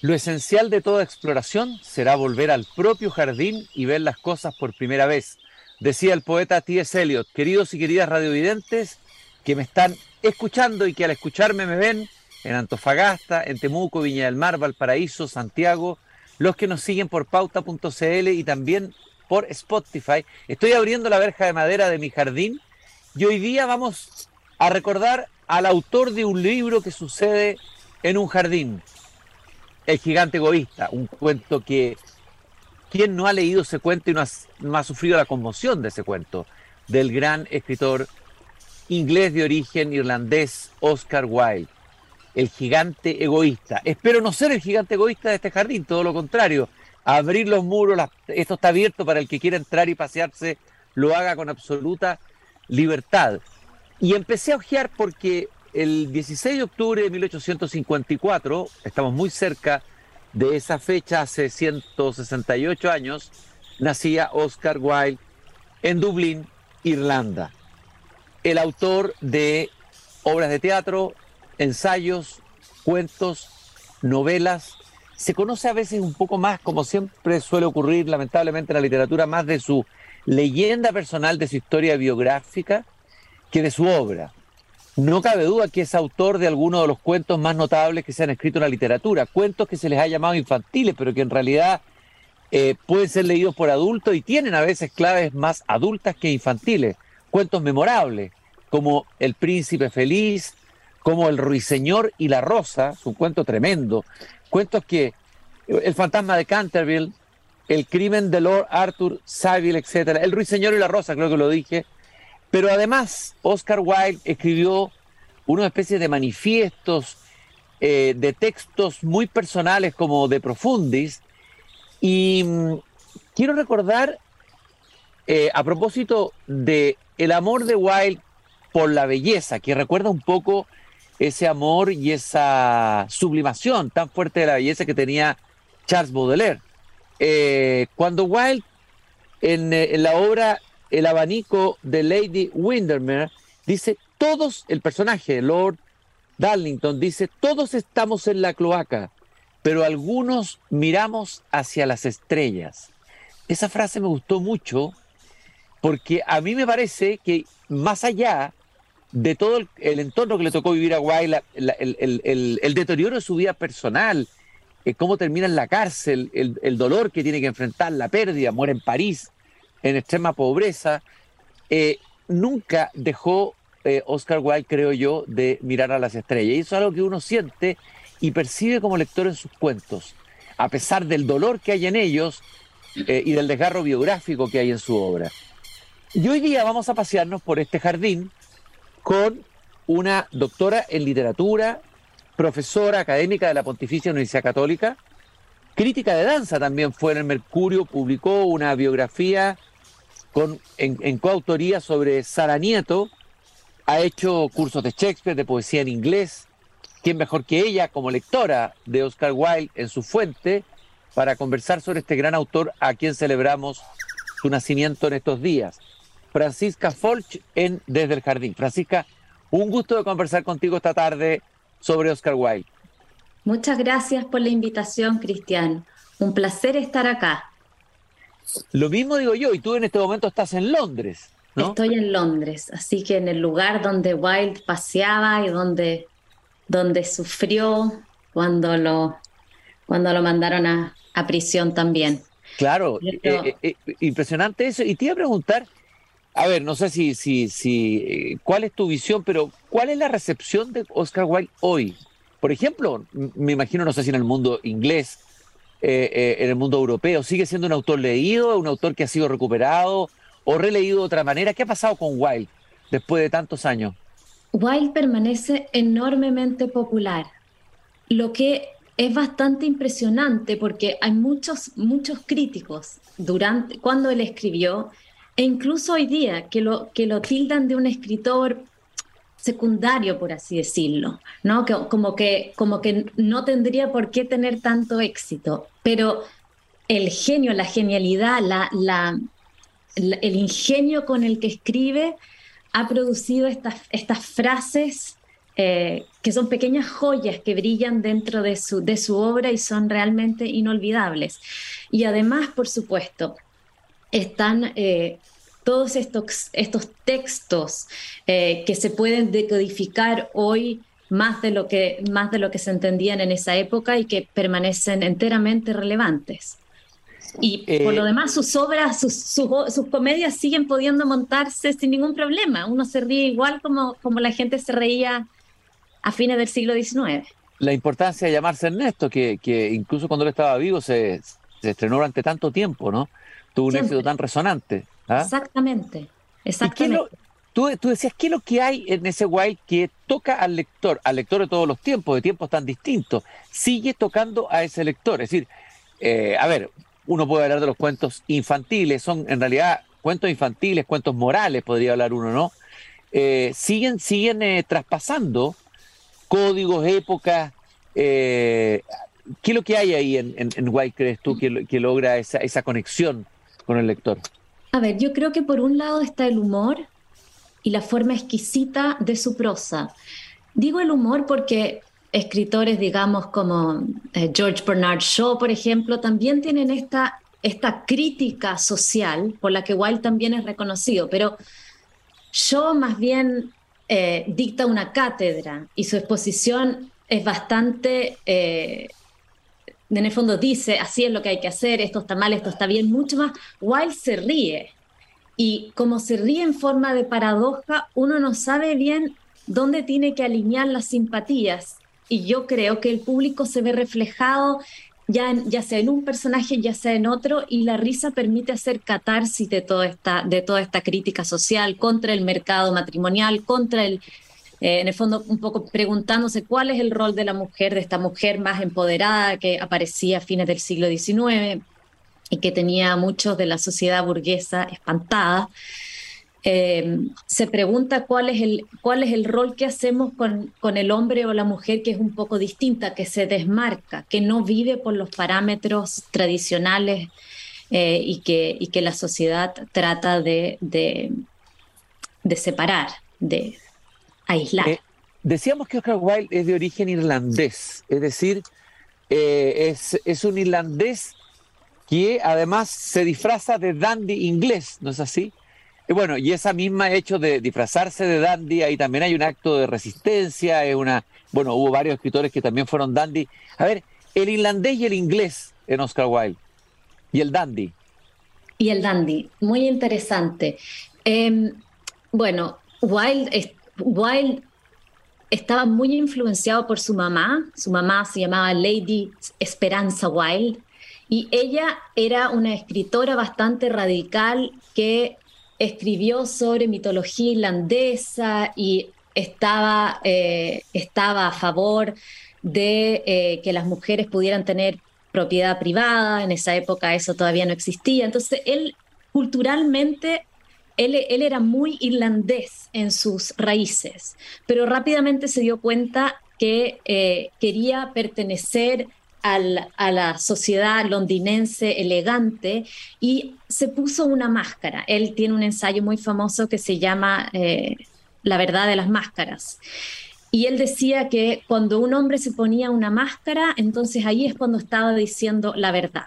Lo esencial de toda exploración será volver al propio jardín y ver las cosas por primera vez. Decía el poeta T.S. Eliot, queridos y queridas radiovidentes que me están escuchando y que al escucharme me ven en Antofagasta, en Temuco, Viña del Mar, Valparaíso, Santiago, los que nos siguen por pauta.cl y también por Spotify. Estoy abriendo la verja de madera de mi jardín y hoy día vamos a recordar al autor de un libro que sucede en un jardín, El gigante egoísta, un cuento que ¿quién no ha leído ese cuento y no ha, sufrido la conmoción de ese cuento? Del gran escritor inglés de origen irlandés Oscar Wilde, el gigante egoísta. Espero no ser el gigante egoísta de este jardín, todo lo contrario. Abrir los muros, esto está abierto para el que quiera entrar y pasearse, lo haga con absoluta libertad. Y empecé a ojear porque el 16 de octubre de 1854, estamos muy cerca de esa fecha, hace 168 años, nacía Oscar Wilde en Dublín, Irlanda. El autor de obras de teatro, ensayos, cuentos, novelas. Se conoce a veces un poco más, como siempre suele ocurrir lamentablemente en la literatura, más de su leyenda personal, de su historia biográfica, que de su obra. No cabe duda que es autor de algunos de los cuentos más notables que se han escrito en la literatura, cuentos que se les ha llamado infantiles, pero que en realidad eh, pueden ser leídos por adultos y tienen a veces claves más adultas que infantiles, cuentos memorables, como El Príncipe Feliz, como El Ruiseñor y la Rosa, es un cuento tremendo, cuentos que El Fantasma de Canterville, El Crimen de Lord Arthur Saville, etcétera, El Ruiseñor y la Rosa, creo que lo dije, pero además, Oscar Wilde escribió una especie de manifiestos, eh, de textos muy personales como de Profundis. Y mm, quiero recordar, eh, a propósito de el amor de Wilde por la belleza, que recuerda un poco ese amor y esa sublimación tan fuerte de la belleza que tenía Charles Baudelaire. Eh, cuando Wilde en, en, la obra el abanico de Lady Windermere, dice, todos, el personaje, Lord Darlington, dice, todos estamos en la cloaca, pero algunos miramos hacia las estrellas. Esa frase me gustó mucho porque a mí me parece que más allá de todo el, entorno que le tocó vivir a Wilde, el, deterioro de su vida personal, eh, cómo termina en la cárcel, el, dolor que tiene que enfrentar, la pérdida, muere en París, en extrema pobreza, eh, nunca dejó eh, Oscar Wilde, creo yo, de mirar a las estrellas. Y eso es algo que uno siente y percibe como lector en sus cuentos, a pesar del dolor que hay en ellos eh, y del desgarro biográfico que hay en su obra. Y hoy día vamos a pasearnos por este jardín con una doctora en literatura, profesora académica de la Pontificia Universidad Católica, crítica de danza también fue en el Mercurio, publicó una biografía en, coautoría sobre Sara Nieto, ha hecho cursos de Shakespeare, de poesía en inglés. ¿Quién mejor que ella como lectora de Oscar Wilde en su fuente para conversar sobre este gran autor a quien celebramos su nacimiento en estos días? Francisca Folch en Desde el Jardín. Francisca, un gusto de conversar contigo esta tarde sobre Oscar Wilde. Muchas gracias por la invitación, Cristian. Un placer estar acá. Lo mismo digo yo, y tú en este momento estás en Londres. Estoy en Londres, así que en el lugar donde Wilde paseaba y donde, donde sufrió cuando lo, cuando lo mandaron a, prisión también. Claro, eh, eh, eh, impresionante eso. Y te iba a preguntar, a ver, no sé si, si, si, cuál es tu visión, pero ¿cuál es la recepción de Oscar Wilde hoy? Por ejemplo, me imagino, no sé si en el mundo inglés, eh, eh, en el mundo europeo? ¿Sigue siendo un autor leído, un autor que ha sido recuperado o releído de otra manera? ¿Qué ha pasado con Wilde después de tantos años? Wilde permanece enormemente popular, lo que es bastante impresionante porque hay muchos, muchos críticos durante, cuando él escribió, e incluso hoy día, que lo, que lo tildan de un escritor secundario, por así decirlo, ¿no? Como, que, como que no tendría por qué tener tanto éxito, pero el genio, la genialidad, la, el ingenio con el que escribe ha producido estas, estas frases eh, que son pequeñas joyas que brillan dentro de su, de su obra y son realmente inolvidables. Y además, por supuesto, están eh, todos estos, estos textos eh, que se pueden decodificar hoy más de, lo que, más de lo que se entendían en esa época y que permanecen enteramente relevantes. Y por lo demás, sus obras, sus, sus, comedias siguen pudiendo montarse sin ningún problema. Uno se ríe igual como, como la gente se reía a fines del siglo XIX. La importancia de llamarse Ernesto, que, que incluso cuando él estaba vivo se, se, estrenó durante tanto tiempo, ¿no? Tuvo un éxito tan resonante. ¿Ah? Exactamente, exactamente. tú, tú, decías, ¿qué es lo que hay en ese Wild que toca al lector, al lector de todos los tiempos, de tiempos tan distintos? Sigue tocando a ese lector. Es decir, eh, a ver, uno puede hablar de los cuentos infantiles, son en realidad cuentos infantiles, cuentos morales, podría hablar uno, ¿no? Eh, siguen siguen eh, traspasando códigos, épocas. Eh, ¿Qué es lo que hay ahí en, en, White, crees tú, que, logra esa, esa conexión con el lector? A ver, yo creo que por un lado está el humor y la forma exquisita de su prosa. Digo el humor porque escritores, digamos, como eh, George Bernard Shaw, por ejemplo, también tienen esta, esta crítica social por la que Wilde también es reconocido, pero Shaw más bien eh, dicta una cátedra y su exposición es bastante, eh, en el fondo dice, así es lo que hay que hacer, esto está mal, esto está bien, mucho más. Wilde se ríe y como se ríe en forma de paradoja, uno no sabe bien dónde tiene que alinear las simpatías. Y yo creo que el público se ve reflejado ya, ya sea en un personaje, ya sea en otro, y la risa permite hacer catarsis de toda esta, de toda esta crítica social contra el mercado matrimonial, contra el, eh, en el fondo un poco preguntándose cuál es el rol de la mujer, de esta mujer más empoderada que aparecía a fines del siglo XIX y que tenía a muchos de la sociedad burguesa espantada. Eh, se pregunta cuál es, el, cuál es el rol que hacemos con, con, el hombre o la mujer que es un poco distinta, que se desmarca, que no vive por los parámetros tradicionales eh, y, que, y que la sociedad trata de, de, separar, de aislar. Eh, decíamos que Oscar Wilde es de origen irlandés, es decir, es, es un irlandés que además se disfraza de dandy inglés, ¿no es así? Y bueno, y esa misma hecho de disfrazarse de dandy, ahí también hay un acto de resistencia, es una, bueno, hubo varios escritores que también fueron dandy. A ver, el irlandés y el inglés en Oscar Wilde, y el dandy. Y el dandy, muy interesante. Em, bueno, Wilde, Wilde estaba muy influenciado por su mamá, su mamá se llamaba Lady Esperanza Wilde, y ella era una escritora bastante radical que escribió sobre mitología irlandesa y estaba, eh, estaba a favor de eh, que las mujeres pudieran tener propiedad privada, en esa época eso todavía no existía, entonces él culturalmente, él, era muy irlandés en sus raíces, pero rápidamente se dio cuenta que eh, quería pertenecer a la sociedad londinense elegante y se puso una máscara. Él tiene un ensayo muy famoso que se llama eh, La verdad de las máscaras. Y él decía que cuando un hombre se ponía una máscara, entonces ahí es cuando estaba diciendo la verdad.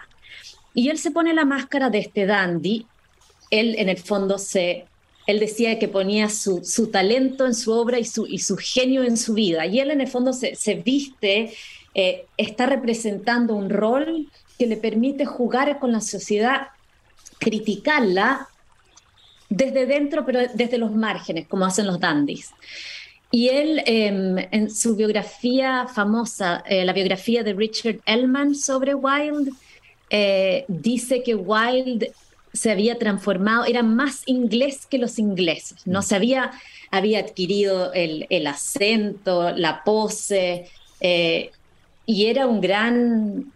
Y él se pone la máscara de este dandy. Él en el fondo se él decía que ponía su, su, talento en su obra y su, y su genio en su vida. Y él en el fondo se, se viste eh, está representando un rol que le permite jugar con la sociedad, criticarla desde dentro, pero desde los márgenes, como hacen los dandies. Y él, em, en su biografía famosa, eh, la biografía de Richard Ellman sobre Wilde, eh, dice que Wilde se había transformado, era más inglés que los ingleses, no se había, había adquirido el, el acento, la pose, y era un gran,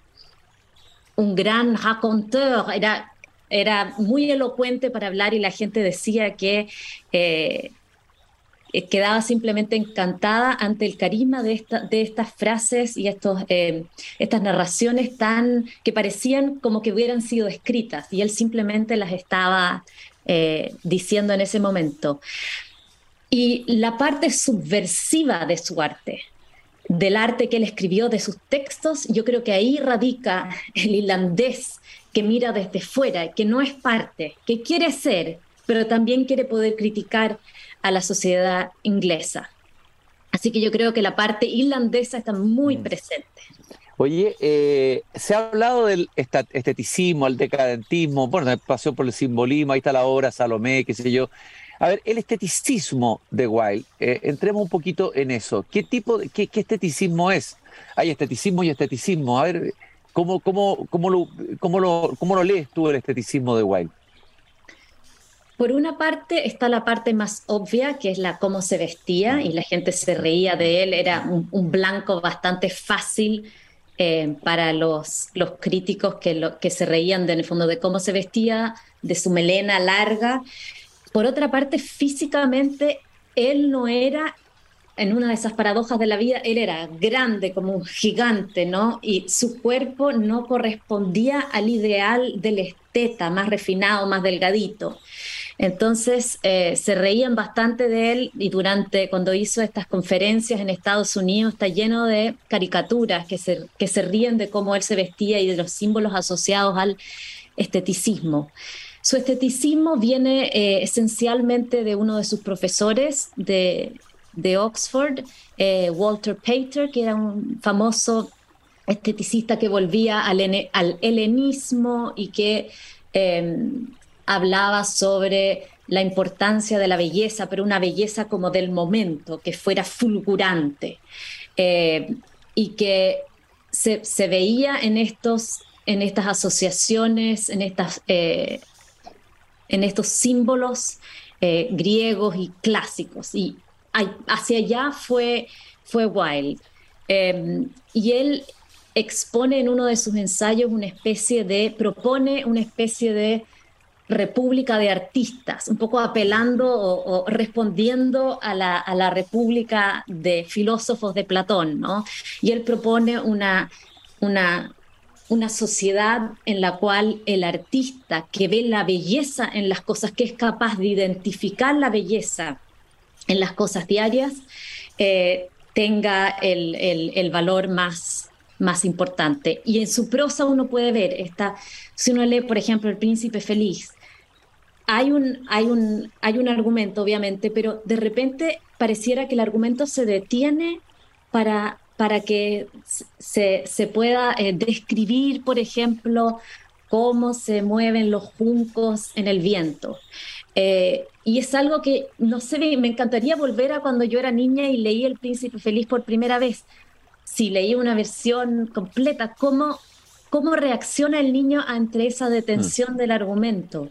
un gran raconteur, era, era muy elocuente para hablar y la gente decía que eh, quedaba simplemente encantada ante el carisma de, esta, de estas frases y estos, eh, estas narraciones tan que parecían como que hubieran sido escritas y él simplemente las estaba eh, diciendo en ese momento. y la parte subversiva de su arte, del arte que él escribió, de sus textos, yo creo que ahí radica el irlandés que mira desde fuera, que no es parte, que quiere ser, pero también quiere poder criticar a la sociedad inglesa. Así que yo creo que la parte irlandesa está muy mm. presente. Oye, eh, se ha hablado del esteticismo, el decadentismo, bueno, pasó por el simbolismo, ahí está la obra Salomé, qué sé yo. A ver, el esteticismo de Wilde, eh, entremos un poquito en eso. ¿Qué tipo de qué, esteticismo es? Hay esteticismo y esteticismo. A ver, ¿cómo, cómo, cómo, lo, cómo, lo, ¿cómo lo lees tú el esteticismo de Wilde? Por una parte está la parte más obvia, que es la cómo se vestía y la gente se reía de él, era un, blanco bastante fácil eh, para los, los críticos que, que se reían de, en el fondo de cómo se vestía, de su melena larga. Por otra parte, físicamente, él no era, en una de esas paradojas de la vida, él era grande como un gigante, ¿no? Y su cuerpo no correspondía al ideal del esteta, más refinado, más delgadito. Entonces eh, se reían bastante de él y durante cuando hizo estas conferencias en Estados Unidos está lleno de caricaturas que se, que se ríen de cómo él se vestía y de los símbolos asociados al esteticismo. Su esteticismo viene eh, esencialmente de uno de sus profesores de, Oxford, eh, Walter Pater, que era un famoso esteticista que volvía al, helenismo y que hablaba sobre la importancia de la belleza, pero una belleza como del momento, que fuera fulgurante eh, y que se, veía en, estos, en estas asociaciones, en estas en estos símbolos eh, griegos y clásicos. Y hacia allá fue, fue Wilde. Em, y él expone en uno de sus ensayos una especie de, propone una especie de república de artistas, un poco apelando o, respondiendo a la, a la, república de filósofos de Platón, ¿no? Y él propone una, una, una sociedad en la cual el artista que ve la belleza en las cosas, que es capaz de identificar la belleza en las cosas diarias, eh, tenga el, valor más, más importante. Y en su prosa uno puede ver, esta, si uno lee, por ejemplo, El Príncipe Feliz, hay un, hay, un, hay un argumento, obviamente, pero de repente pareciera que el argumento se detiene para para que se, pueda eh, describir, por ejemplo, cómo se mueven los juncos en el viento. Eh, y es algo que, no sé, me encantaría volver a cuando yo era niña y leí El Príncipe Feliz por primera vez. Si leí una versión completa, ¿cómo, cómo reacciona el niño ante esa detención mm. del argumento?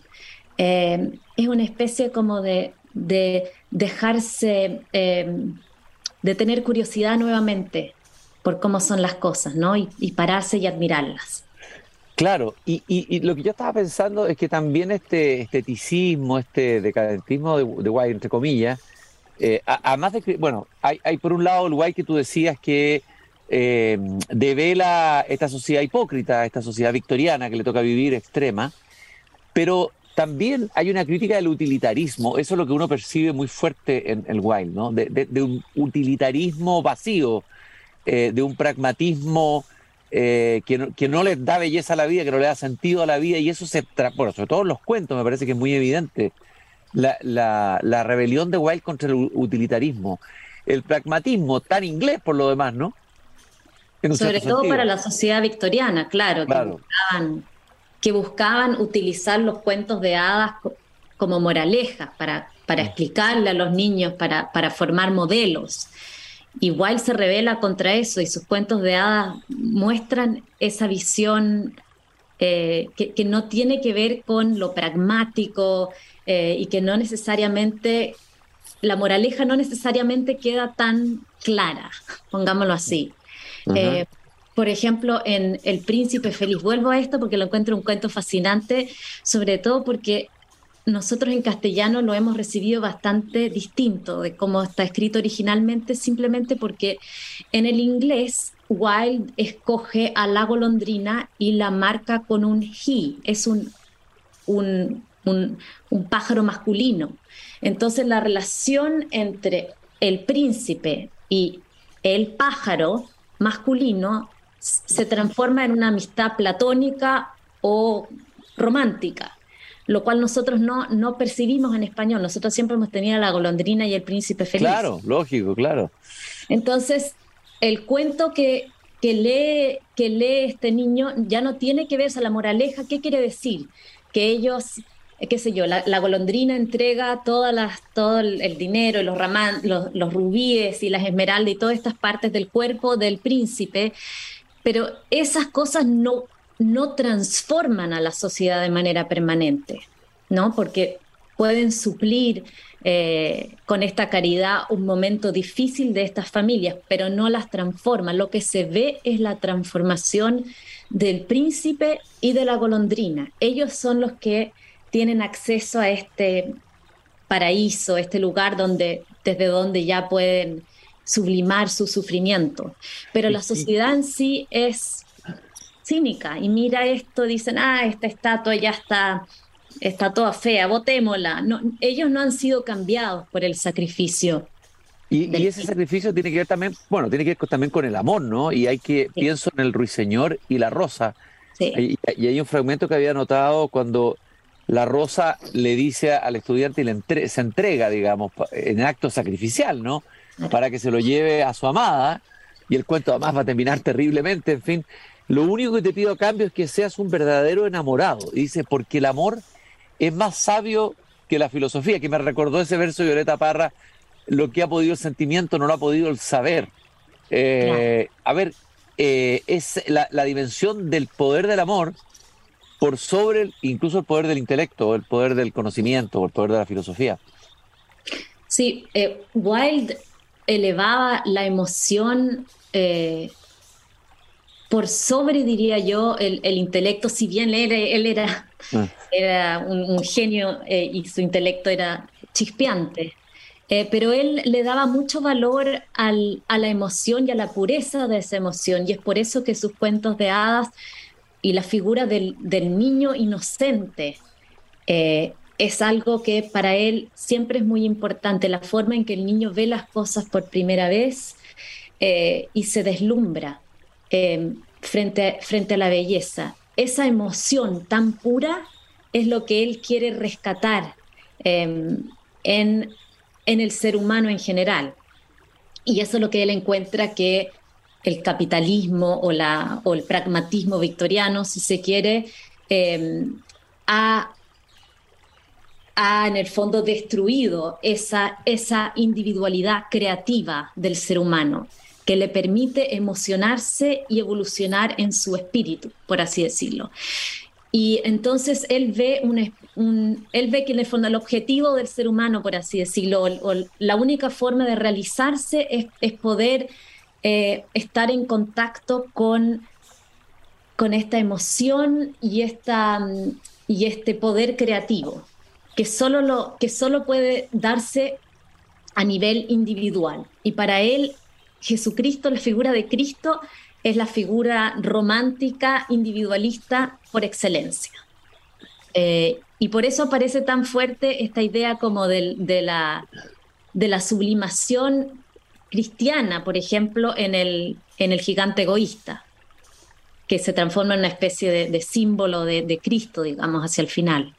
Eh, es una especie como de, de dejarse de tener curiosidad nuevamente por cómo son las cosas, ¿no? Y, pararse y admirarlas. Claro, y, lo que yo estaba pensando es que también este esteticismo, este decadentismo de, de entre comillas, eh, además de bueno, hay, por un lado el guay que tú decías que eh, devela esta sociedad hipócrita, esta sociedad victoriana que le toca vivir extrema, pero también hay una crítica del utilitarismo, eso es lo que uno percibe muy fuerte en el Wild, ¿no? De, un utilitarismo vacío, eh, de un pragmatismo eh, que, no, que, no, les da belleza a la vida, que no le da sentido a la vida, y eso se, bueno, sobre todo en los cuentos me parece que es muy evidente, la, la, rebelión de Wilde contra el utilitarismo, el pragmatismo tan inglés por lo demás, ¿no? Sobre todo para la sociedad victoriana, claro, claro. Que que buscaban utilizar los cuentos de hadas como moralejas para, para mm. explicarle a los niños, para, para formar modelos. Igual se revela contra eso y sus cuentos de hadas muestran esa visión eh, que, no tiene que ver con lo pragmático eh, y que no necesariamente, la moraleja no necesariamente queda tan clara, pongámoslo así. Por ejemplo, en El Príncipe Feliz, vuelvo a esto porque lo encuentro un cuento fascinante, sobre todo porque nosotros en castellano lo hemos recibido bastante distinto de cómo está escrito originalmente, simplemente porque en el inglés Wilde escoge a la golondrina y la marca con un he, es un, un, un, pájaro masculino. Entonces la relación entre el príncipe y el pájaro masculino se transforma en una amistad platónica o romántica, lo cual nosotros no, no percibimos en español. Nosotros siempre hemos tenido la golondrina y el príncipe feliz. Claro, lógico, claro. Entonces, el cuento que, que, lee, que lee este niño ya no tiene que verse a la moraleja. ¿Qué quiere decir? Que ellos qué sé yo, la, golondrina entrega todas las, todo el, dinero, los, los, los, rubíes y las esmeraldas y todas estas partes del cuerpo del príncipe, pero esas cosas no, no transforman a la sociedad de manera permanente, ¿no? Porque pueden suplir eh, con esta caridad un momento difícil de estas familias, pero no las transforman. Lo que se ve es la transformación del príncipe y de la golondrina. Ellos son los que tienen acceso a este paraíso, este lugar donde, desde donde ya pueden sublimar su sufrimiento. Pero la sociedad en sí es cínica y mira esto, dicen, ah, esta estatua ya está, está toda fea, votémosla. No, ellos no han sido cambiados por el sacrificio. Y, ese sacrificio tiene que ver también, bueno, tiene que ver también con el amor, ¿no? Y hay que, pienso en el ruiseñor y la rosa. Y, y, hay un fragmento que había notado cuando la rosa le dice al estudiante y le se entrega, digamos, en acto sacrificial, ¿no? Para que se lo lleve a su amada, y el cuento además va a terminar terriblemente, en fin. Lo único que te pido a cambio es que seas un verdadero enamorado. Dice, porque el amor es más sabio que la filosofía, que me recordó ese verso de Violeta Parra, lo que ha podido el sentimiento no lo ha podido el saber. Eh, a ver, eh, es la, dimensión del poder del amor por sobre incluso el poder del intelecto, el poder del conocimiento, el poder de la filosofía. Sí, eh, Wilde elevaba la emoción eh, por sobre, diría yo, el, intelecto, si bien él, él era, ah. era un, genio eh, y su intelecto era chispeante. pero él le daba mucho valor al, a la emoción y a la pureza de esa emoción, y es por eso que sus cuentos de hadas y la figura del, niño inocente eh, es algo que para él siempre es muy importante, la forma en que el niño ve las cosas por primera vez eh, y se deslumbra eh, frente, frente a la belleza. Esa emoción tan pura es lo que él quiere rescatar en, en el ser humano en general. Y eso es lo que él encuentra que el capitalismo o, la, o el pragmatismo victoriano, si se quiere, eh, ha, en el fondo destruido esa, esa individualidad creativa del ser humano que le permite emocionarse y evolucionar en su espíritu, por así decirlo. Y entonces él ve, un, él ve que en el fondo el objetivo del ser humano, por así decirlo, o, la única forma de realizarse es, es poder eh, estar en contacto con, con esta emoción y, esta, y este poder creativo, que solo, lo, que solo puede darse a nivel individual. Y para él, Jesucristo, la figura de Cristo, es la figura romántica, individualista por excelencia. Eh, y por eso parece tan fuerte esta idea como de, la, de la sublimación cristiana, por ejemplo, en el, en el gigante egoísta, que se transforma en una especie de, símbolo de, Cristo, digamos, hacia el final.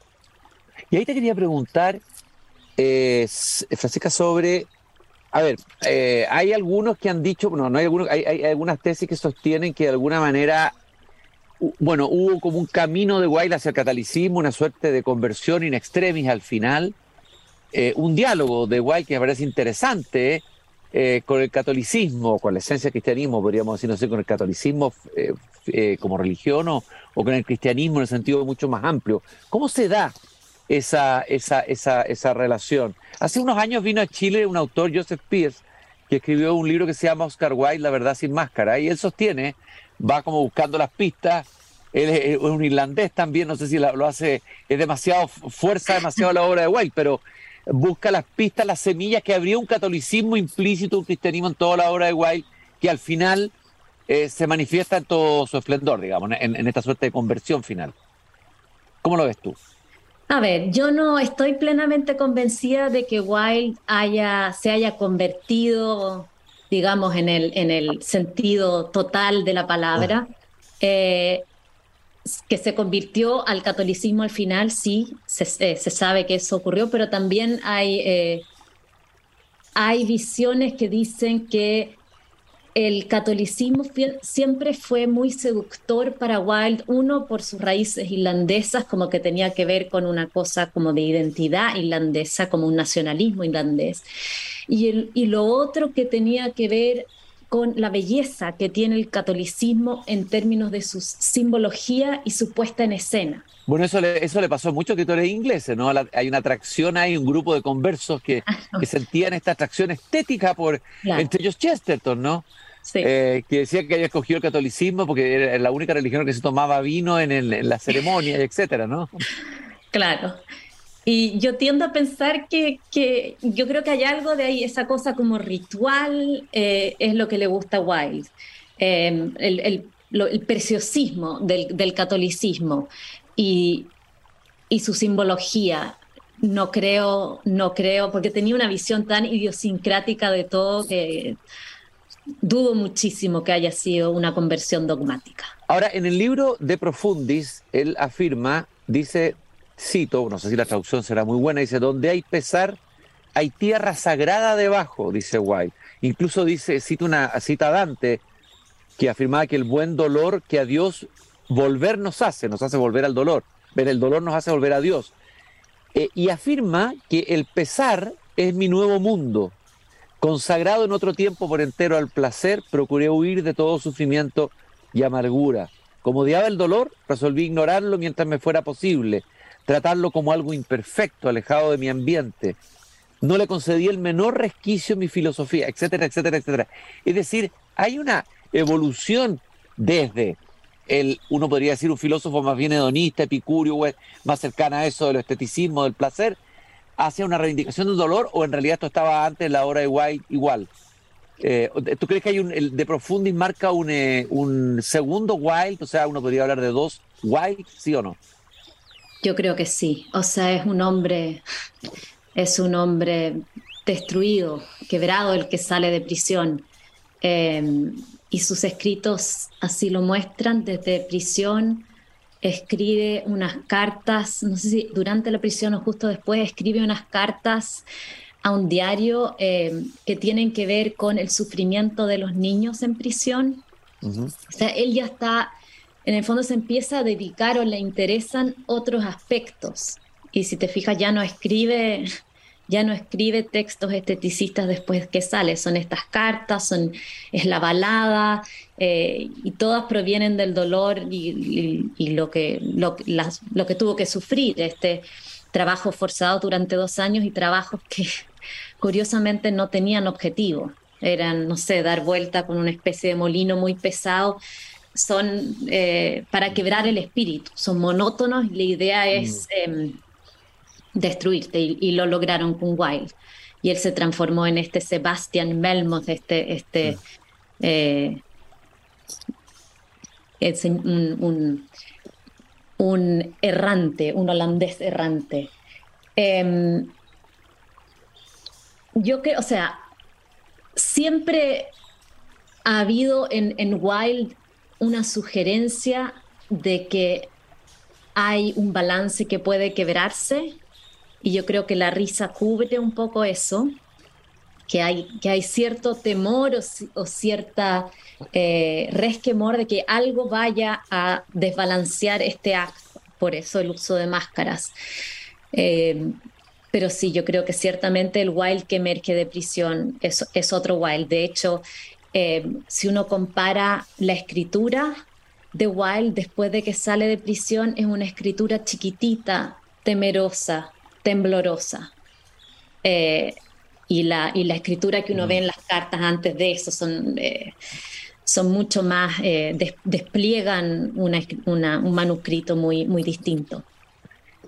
Y ahí te quería preguntar, eh, Francisca, sobre, a ver, eh, hay algunos que han dicho, no, no hay algunos, hay, algunas tesis que sostienen que de alguna manera, bueno, hubo como un camino de Wilde hacia el catolicismo, una suerte de conversión in extremis al final, eh, un diálogo de Wilde que me parece interesante, eh, con el catolicismo, con la esencia del cristianismo, podríamos decir, no sé, con el catolicismo como religión o, con el cristianismo en el sentido mucho más amplio. ¿Cómo se da esa, esa, esa, esa relación? Hace unos años vino a Chile un autor, Joseph Pierce, que escribió un libro que se llama Oscar Wilde, La verdad sin máscara, y él sostiene, va como buscando las pistas, él es, un irlandés también, no sé si lo hace, es demasiado fuerza, demasiado la obra de Wilde, pero busca las pistas, las semillas, que habría un catolicismo implícito, un cristianismo en toda la obra de Wilde, que al final eh, se manifiesta en todo su esplendor, digamos, en, esta suerte de conversión final. ¿Cómo lo ves tú? A ver, yo no estoy plenamente convencida de que Wilde haya, se haya convertido, digamos, en el, en el sentido total de la palabra. Eh, que se convirtió al catolicismo al final, sí, se, eh, sabe que eso ocurrió, pero también hay, eh, hay visiones que dicen que el catolicismo siempre fue muy seductor para Wilde, uno por sus raíces irlandesas, como que tenía que ver con una cosa como de identidad irlandesa, como un nacionalismo irlandés, y, el, y lo otro que tenía que ver con la belleza que tiene el catolicismo en términos de su simbología y su puesta en escena. Bueno, eso le, eso le pasó a muchos escritores ingleses, ¿no? hay una atracción, hay un grupo de conversos que, que sentían esta atracción estética por entre ellos Chesterton, ¿no? Sí. Eh, que decía que había escogido el catolicismo porque era la única religión que se tomaba vino en, el, en la ceremonia, etcétera, ¿no? Claro. Y yo tiendo a pensar que, que, yo creo que hay algo de ahí, esa cosa como ritual eh, es lo que le gusta a Wilde. Em, el, el, el, preciosismo del, del catolicismo y, y, su simbología. No creo, no creo, porque tenía una visión tan idiosincrática de todo que dudo muchísimo que haya sido una conversión dogmática. Ahora, en el libro de Profundis, él afirma, dice, cito, no sé si la traducción será muy buena, dice, donde hay pesar, hay tierra sagrada debajo, dice White. Incluso dice, cita una cita Dante, que afirmaba que el buen dolor que a Dios volver nos hace, nos hace volver al dolor. Ver el dolor nos hace volver a Dios. Eh, y afirma que el pesar es mi nuevo mundo. Consagrado en otro tiempo por entero al placer, procuré huir de todo sufrimiento y amargura. Como odiaba el dolor, resolví ignorarlo mientras me fuera posible tratarlo como algo imperfecto, alejado de mi ambiente. No le concedí el menor resquicio a mi filosofía, etcétera, etcétera, etcétera. Es decir, hay una evolución desde el, uno podría decir, un filósofo más bien hedonista, epicurio, más cercana a eso del esteticismo, del placer, hacia una reivindicación del dolor, o en realidad esto estaba antes, la hora de White, igual. Eh, ¿Tú crees que hay un, el de Profundis marca un, eh, un segundo Wild? O sea, uno podría hablar de dos Wild, ¿sí o no? Yo creo que sí. O sea, es un hombre, es un hombre destruido, quebrado el que sale de prisión. Em, y sus escritos así lo muestran. Desde prisión escribe unas cartas, no sé si durante la prisión o justo después, escribe unas cartas a un diario em, que tienen que ver con el sufrimiento de los niños en prisión. O sea, él ya está en el fondo se empieza a dedicar o le interesan otros aspectos. Y si te fijas, ya no escribe, ya no escribe textos esteticistas después que sale, son estas cartas, son, es la balada, eh, y todas provienen del dolor y, lo, que, lo, lo que tuvo que sufrir, este trabajo forzado durante dos años y trabajos que curiosamente no tenían objetivo. Eran, no sé, dar vuelta con una especie de molino muy pesado son eh, para quebrar el espíritu, son monótonos y la idea es mm. em, destruirte y, lo lograron con Wilde. Y él se transformó en este Sebastian Melmoth, este, este mm. Eh, un, errante, un holandés errante. Em, yo creo, o sea, siempre ha habido en, en Wilde una sugerencia de que hay un balance que puede quebrarse y yo creo que la risa cubre un poco eso, que hay, que hay cierto temor o, cierta eh, resquemor de que algo vaya a desbalancear este acto, por eso el uso de máscaras. Eh, pero sí, yo creo que ciertamente el wild que emerge de prisión es, es otro wild. De hecho, eh, si uno compara la escritura de Wilde después de que sale de prisión, es una escritura chiquitita, temerosa, temblorosa. Eh, y, la, y la escritura que uno ve en las cartas antes de eso son, eh, son mucho más, despliegan un manuscrito muy, muy distinto.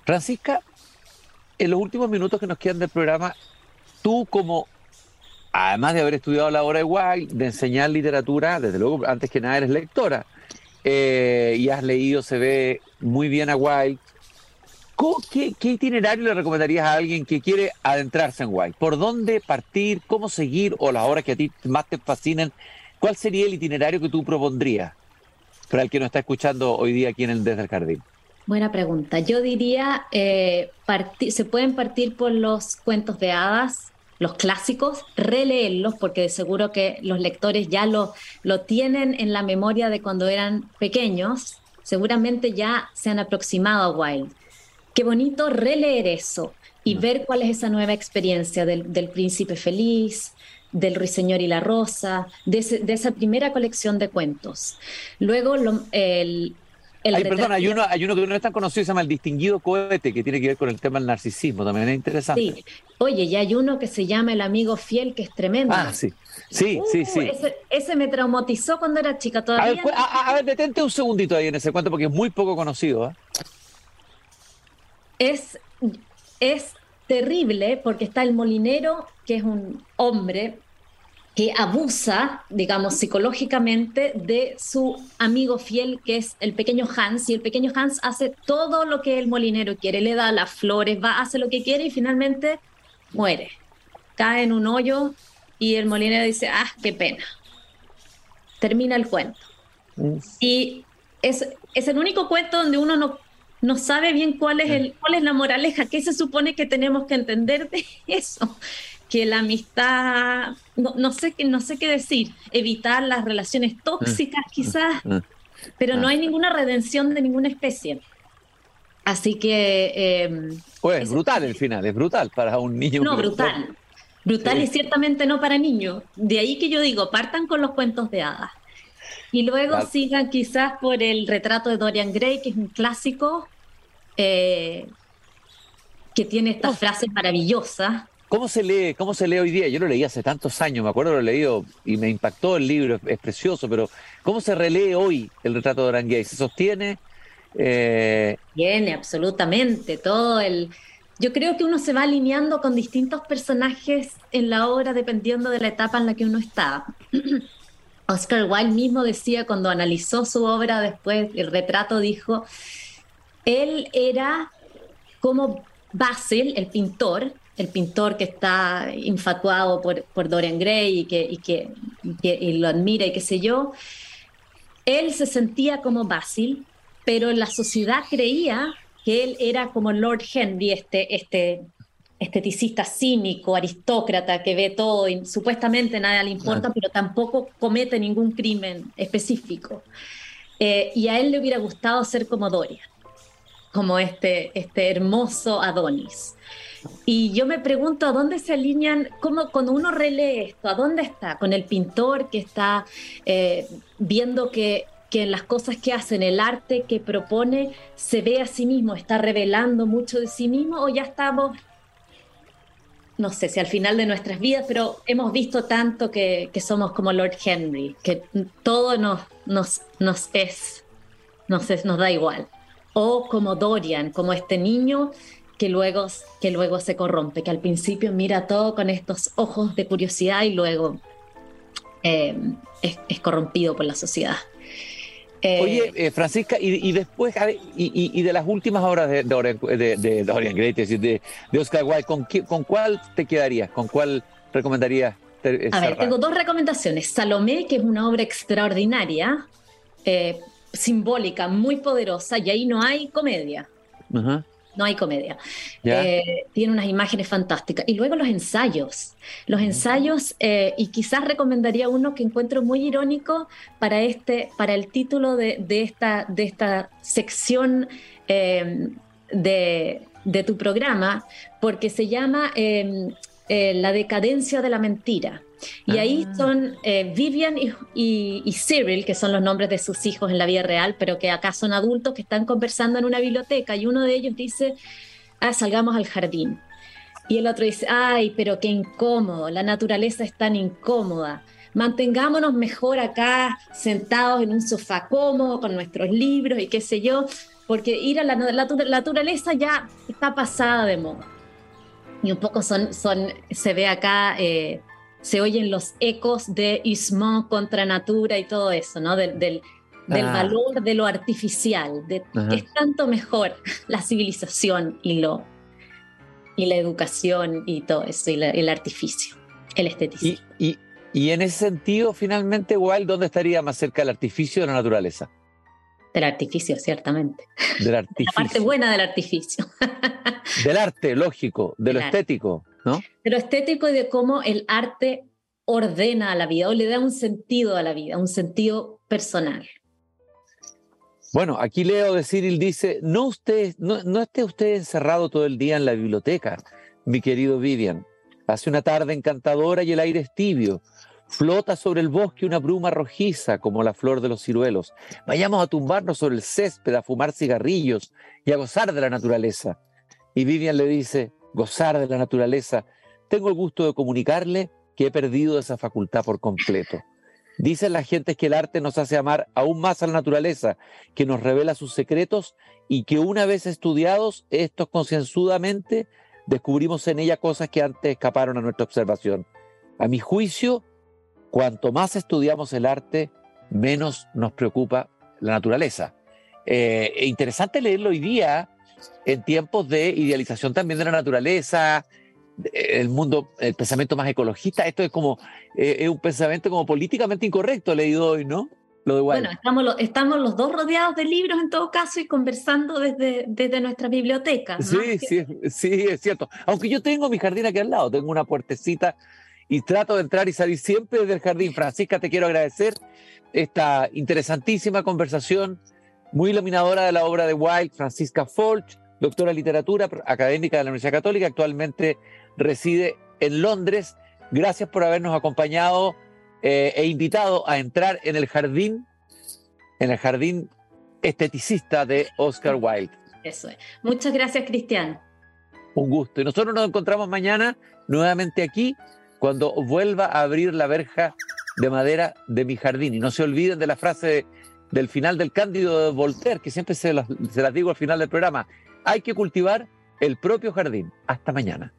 Francisca, en los últimos minutos que nos quedan del programa, tú como además de haber estudiado la obra de Wilde, de enseñar literatura, desde luego, antes que nada eres lectora, eh, y has leído, se ve muy bien a Wilde. ¿Qué, itinerario le recomendarías a alguien que quiere adentrarse en Wild? ¿Por dónde partir? ¿Cómo seguir? ¿O las horas que a ti más te fascinan? ¿Cuál sería el itinerario que tú propondrías para el que nos está escuchando hoy día aquí en el Desde el Jardín? Buena pregunta. Yo diría, eh, se pueden partir por los cuentos de hadas, los clásicos, releerlos, porque seguro que los lectores ya lo, lo tienen en la memoria de cuando eran pequeños, seguramente ya se han aproximado a Wild. Qué bonito releer eso y ver cuál es esa nueva experiencia del, del príncipe feliz, del Ruiseñor y la Rosa, de, esa primera colección de cuentos. Luego, el, Ay, perdón, hay uno, hay uno que no es tan conocido, se llama El Distinguido Cohete, que tiene que ver con el tema del narcisismo, también es interesante. Sí, oye, y hay uno que se llama El Amigo Fiel, que es tremendo. Ah, sí, sí, sí, sí. Uh, ese, me traumatizó cuando era chica todavía. A ver, detente un segundito ahí en ese cuento, porque es muy poco conocido. ¿eh? Es, es terrible porque está el molinero, que es un hombre que abusa, digamos, psicológicamente de su amigo fiel, que es el pequeño Hans, y el pequeño Hans hace todo lo que el molinero quiere, le da las flores, va, hace lo que quiere y finalmente muere. Cae en un hoyo y el molinero dice, ah, qué pena. Termina el cuento. Y es, es el único cuento donde uno no, no sabe bien cuál es, el, cuál es la moraleja, qué se supone que tenemos que entender de eso que la amistad, no, sé, no sé qué decir, evitar las relaciones tóxicas mm, quizás, mm, mm. pero no hay ninguna redención de ninguna especie. Así que... Eh, pues es brutal el final, es brutal para un niño. No, brutal. Brutal y ciertamente no para niños. De ahí que yo digo, partan con los cuentos de hadas. Y luego sigan quizás por el retrato de Dorian Gray, que es un clásico, eh, que tiene estas frases maravillosas. ¿Cómo se lee, cómo se lee hoy día? Yo lo leí hace tantos años, me acuerdo lo he leído y me impactó el libro, es, precioso, pero ¿cómo se relee hoy el retrato de Oranguay? ¿Se sostiene? Eh... Tiene, absolutamente, todo el... Yo creo que uno se va alineando con distintos personajes en la obra dependiendo de la etapa en la que uno está. Oscar Wilde mismo decía cuando analizó su obra después, el retrato dijo, él era como Basil, el pintor, el pintor que está infatuado por, Dorian Gray y que, que, lo admira y qué sé yo, él se sentía como Basil, pero la sociedad creía que él era como Lord Henry, este, este esteticista cínico, aristócrata, que ve todo y supuestamente nada le importa, pero tampoco comete ningún crimen específico. Eh, y a él le hubiera gustado ser como Dorian, como este, este hermoso Adonis. Y yo me pregunto a dónde se alinean, cómo cuando uno relee esto, ¿a dónde está? Con el pintor que está eh, viendo que, que en las cosas que hace, en el arte que propone, se ve a sí mismo, está revelando mucho de sí mismo, o ya estamos, no sé si al final de nuestras vidas, pero hemos visto tanto que, somos como Lord Henry, que todo nos, nos, nos es, nos, es, nos da igual. O como Dorian, como este niño que luego, que luego se corrompe, que al principio mira todo con estos ojos de curiosidad y luego eh, es, corrompido por la sociedad. Eh, Oye, eh, Francisca, y, después, y, de las últimas obras de, Dorian, de, de, Dorian Gray, de, Oscar Wilde, ¿con, ¿con cuál te quedarías? ¿Con cuál recomendarías? A ver, tengo dos recomendaciones. Salomé, que es una obra extraordinaria, simbólica, muy poderosa, y ahí no hay comedia. Ajá no hay comedia. Eh, tiene unas imágenes fantásticas. Y luego los ensayos. Los ensayos, eh, y quizás recomendaría uno que encuentro muy irónico para, este, para el título de, esta, de esta sección eh, de, de, tu programa, porque se llama La decadencia de la mentira. Y ahí ah. son eh, Vivian y, Cyril, que son los nombres de sus hijos en la vida real, pero que acá son adultos que están conversando en una biblioteca y uno de ellos dice, ah, salgamos al jardín. Y el otro dice, ay, pero qué incómodo, la naturaleza es tan incómoda. Mantengámonos mejor acá sentados en un sofá cómodo con nuestros libros y qué sé yo, porque ir a la, naturaleza ya está pasada de moda. Y un poco son, son se ve acá eh, se oyen los ecos de Ismo contra Natura y todo eso, ¿no? Del, del ah. valor de lo artificial, de que es tanto mejor la civilización y, lo, y la educación y todo eso, y el artificio, el esteticismo. Y, y, en ese sentido, finalmente, Wild, ¿dónde estaría más cerca del artificio de la naturaleza? Del artificio, ciertamente. Del artificio. La parte buena del artificio. del arte, lógico, de lo estético, ¿no? De lo estético y de cómo el arte ordena a la vida o le da un sentido a la vida, un sentido personal. Bueno, aquí leo de Cyril dice, no, usted, no, esté usted encerrado todo el día en la biblioteca, mi querido Vivian. Hace una tarde encantadora y el aire es tibio. Flota sobre el bosque una bruma rojiza como la flor de los ciruelos. Vayamos a tumbarnos sobre el césped, a fumar cigarrillos y a gozar de la naturaleza. Y Vivian le dice, gozar de la naturaleza. Tengo el gusto de comunicarle que he perdido esa facultad por completo. Dicen las gentes que el arte nos hace amar aún más a la naturaleza, que nos revela sus secretos y que una vez estudiados estos concienzudamente, descubrimos en ella cosas que antes escaparon a nuestra observación. A mi juicio, cuanto más estudiamos el arte, menos nos preocupa la naturaleza. Eh, interesante leerlo hoy día en tiempos de idealización también de la naturaleza, el mundo, el pensamiento más ecologista, esto es como, eh, es un pensamiento como políticamente incorrecto leído hoy, ¿no? Lo de bueno, estamos, estamos los dos rodeados de libros en todo caso y conversando desde, desde nuestra biblioteca. Sí, sí, sí, es cierto. Aunque yo tengo mi jardín aquí al lado, tengo una puertecita y trato de entrar y salir siempre desde el jardín. Francisca, te quiero agradecer esta interesantísima conversación, muy iluminadora de la obra de Wilde, Francisca Folch, doctora en literatura, académica de la Universidad Católica, actualmente reside en Londres. Gracias por habernos acompañado eh, e invitado a entrar en el jardín, en el jardín esteticista de Oscar Wilde. Eso es. Muchas gracias, Cristian. Un gusto. Y nosotros nos encontramos mañana nuevamente aquí cuando vuelva a abrir la verja de madera de mi jardín. Y no se olviden de la frase del final del Cándido de Voltaire, que siempre se las digo al final del programa. Hay que cultivar el propio jardín. Hasta mañana.